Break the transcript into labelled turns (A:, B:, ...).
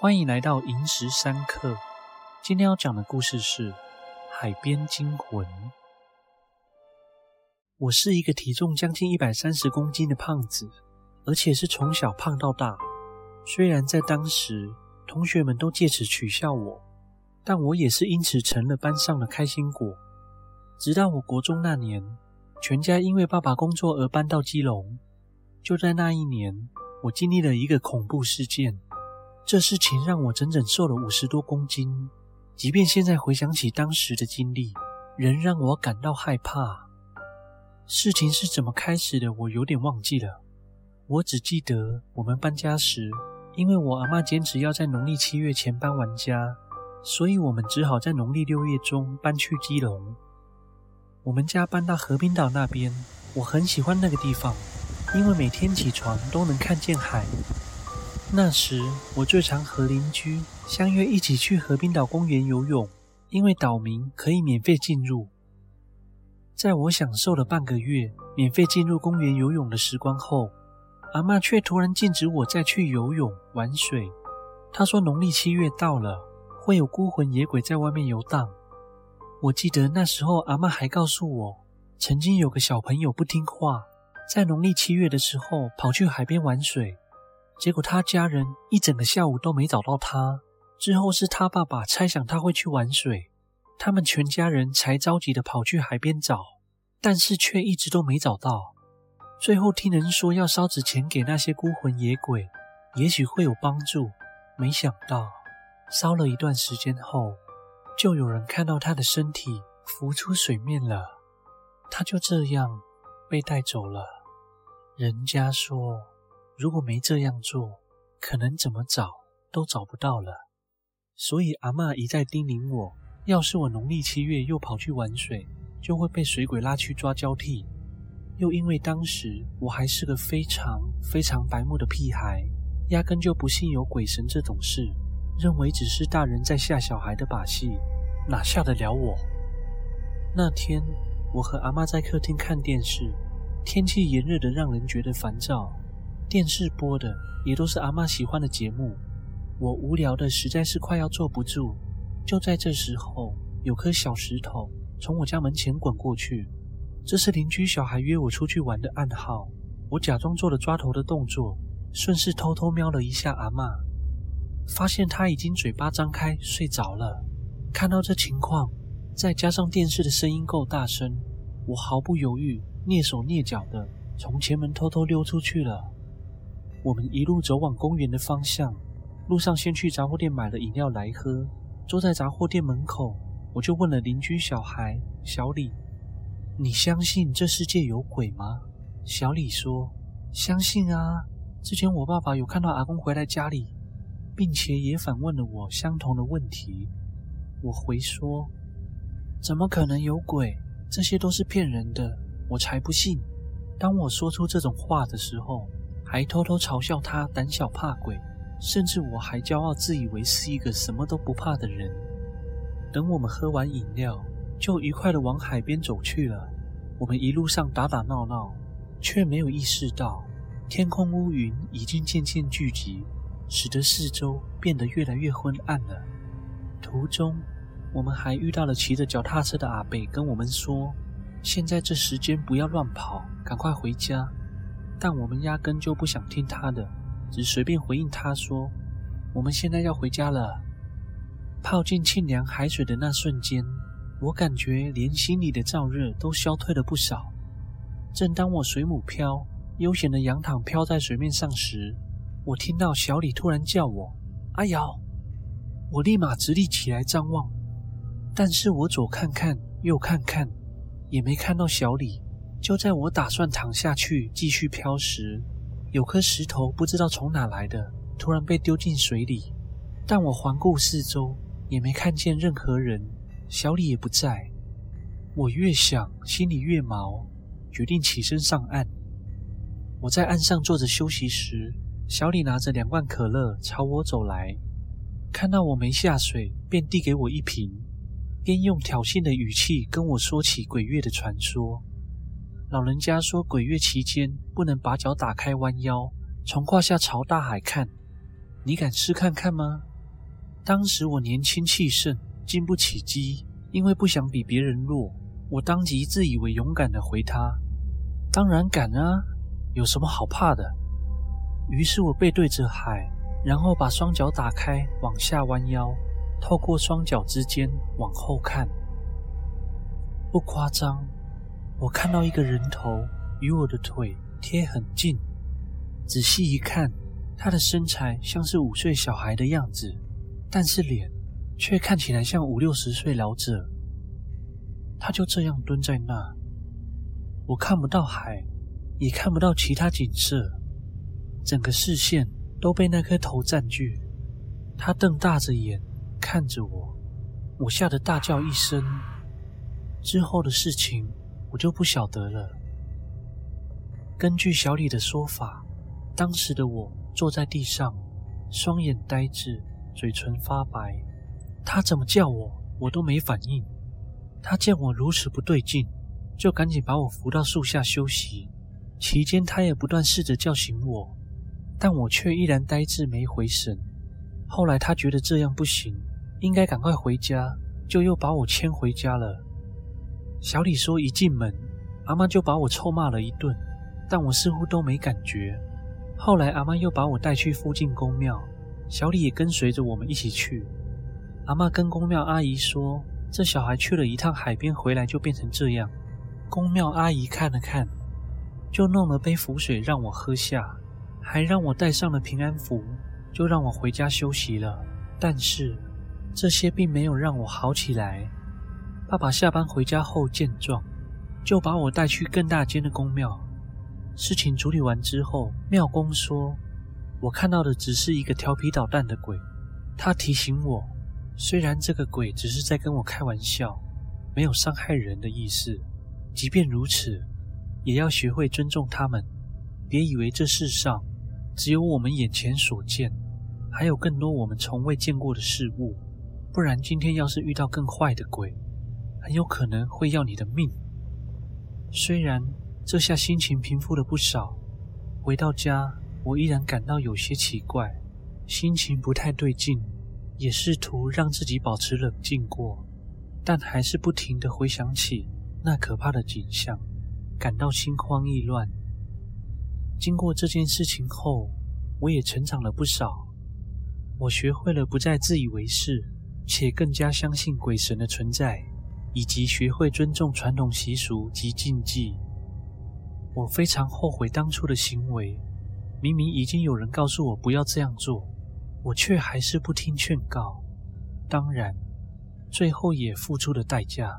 A: 欢迎来到萤石三刻。今天要讲的故事是《海边惊魂》。我是一个体重将近一百三十公斤的胖子，而且是从小胖到大。虽然在当时，同学们都借此取笑我，但我也是因此成了班上的开心果。直到我国中那年，全家因为爸爸工作而搬到基隆。就在那一年，我经历了一个恐怖事件。这事情让我整整瘦了五十多公斤，即便现在回想起当时的经历，仍让我感到害怕。事情是怎么开始的，我有点忘记了。我只记得我们搬家时，因为我阿妈坚持要在农历七月前搬完家，所以我们只好在农历六月中搬去基隆。我们家搬到河滨岛那边，我很喜欢那个地方，因为每天起床都能看见海。那时，我最常和邻居相约一起去河滨岛公园游泳，因为岛民可以免费进入。在我享受了半个月免费进入公园游泳的时光后，阿嬷却突然禁止我再去游泳玩水。她说农历七月到了，会有孤魂野鬼在外面游荡。我记得那时候，阿嬷还告诉我，曾经有个小朋友不听话，在农历七月的时候跑去海边玩水。结果他家人一整个下午都没找到他，之后是他爸爸猜想他会去玩水，他们全家人才着急的跑去海边找，但是却一直都没找到。最后听人说要烧纸钱给那些孤魂野鬼，也许会有帮助。没想到烧了一段时间后，就有人看到他的身体浮出水面了，他就这样被带走了。人家说。如果没这样做，可能怎么找都找不到了。所以阿妈一再叮咛我，要是我农历七月又跑去玩水，就会被水鬼拉去抓交替。又因为当时我还是个非常非常白目的屁孩，压根就不信有鬼神这种事，认为只是大人在吓小孩的把戏，哪吓得了我？那天我和阿妈在客厅看电视，天气炎热的让人觉得烦躁。电视播的也都是阿嬷喜欢的节目，我无聊的实在是快要坐不住。就在这时候，有颗小石头从我家门前滚过去，这是邻居小孩约我出去玩的暗号。我假装做了抓头的动作，顺势偷偷瞄了一下阿嬷，发现她已经嘴巴张开睡着了。看到这情况，再加上电视的声音够大声，我毫不犹豫，蹑手蹑脚的从前门偷偷溜出去了。我们一路走往公园的方向，路上先去杂货店买了饮料来喝。坐在杂货店门口，我就问了邻居小孩小李：“你相信这世界有鬼吗？”小李说：“相信啊，之前我爸爸有看到阿公回来家里，并且也反问了我相同的问题。”我回说：“怎么可能有鬼？这些都是骗人的，我才不信。”当我说出这种话的时候，还偷偷嘲笑他胆小怕鬼，甚至我还骄傲自以为是一个什么都不怕的人。等我们喝完饮料，就愉快地往海边走去了。我们一路上打打闹闹，却没有意识到天空乌云已经渐渐聚集，使得四周变得越来越昏暗了。途中，我们还遇到了骑着脚踏车的阿伯，跟我们说：“现在这时间不要乱跑，赶快回家。”但我们压根就不想听他的，只随便回应他说：“我们现在要回家了。”泡进沁凉海水的那瞬间，我感觉连心里的燥热都消退了不少。正当我水母漂，悠闲的仰躺漂在水面上时，我听到小李突然叫我：“阿瑶！”我立马直立起来张望，但是我左看看右看看，也没看到小李。就在我打算躺下去继续漂时，有颗石头不知道从哪来的，突然被丢进水里。但我环顾四周，也没看见任何人，小李也不在。我越想，心里越毛，决定起身上岸。我在岸上坐着休息时，小李拿着两罐可乐朝我走来，看到我没下水，便递给我一瓶，边用挑衅的语气跟我说起鬼月的传说。老人家说，鬼月期间不能把脚打开弯腰，从胯下朝大海看，你敢试看看吗？当时我年轻气盛，经不起激，因为不想比别人弱，我当即自以为勇敢地回他：“当然敢啊，有什么好怕的？”于是我背对着海，然后把双脚打开，往下弯腰，透过双脚之间往后看。不夸张，我看到一个人头与我的腿贴很近，仔细一看，他的身材像是五岁小孩的样子。但是脸却看起来像五六十岁老者，他就这样蹲在那，我看不到海，也看不到其他景色，整个视线都被那颗头占据。他瞪大着眼看着我，我吓得大叫一声。之后的事情我就不晓得了。根据小李的说法，当时的我坐在地上，双眼呆滞。嘴唇发白，他怎么叫我，我都没反应。他见我如此不对劲，就赶紧把我扶到树下休息。期间，他也不断试着叫醒我，但我却依然呆滞没回神。后来，他觉得这样不行，应该赶快回家，就又把我牵回家了。小李说，一进门，阿妈就把我臭骂了一顿，但我似乎都没感觉。后来，阿妈又把我带去附近宫庙。小李也跟随着我们一起去。阿妈跟宫庙阿姨说：“这小孩去了一趟海边，回来就变成这样。”宫庙阿姨看了看，就弄了杯符水让我喝下，还让我带上了平安符，就让我回家休息了。但是这些并没有让我好起来。爸爸下班回家后见状，就把我带去更大间的宫庙。事情处理完之后，庙公说。我看到的只是一个调皮捣蛋的鬼，他提醒我，虽然这个鬼只是在跟我开玩笑，没有伤害人的意思，即便如此，也要学会尊重他们。别以为这世上只有我们眼前所见，还有更多我们从未见过的事物，不然今天要是遇到更坏的鬼，很有可能会要你的命。虽然这下心情平复了不少，回到家。我依然感到有些奇怪，心情不太对劲，也试图让自己保持冷静过，但还是不停地回想起那可怕的景象，感到心慌意乱。经过这件事情后，我也成长了不少，我学会了不再自以为是，且更加相信鬼神的存在，以及学会尊重传统习俗及禁忌。我非常后悔当初的行为。明明已经有人告诉我不要这样做，我却还是不听劝告。当然，最后也付出了代价。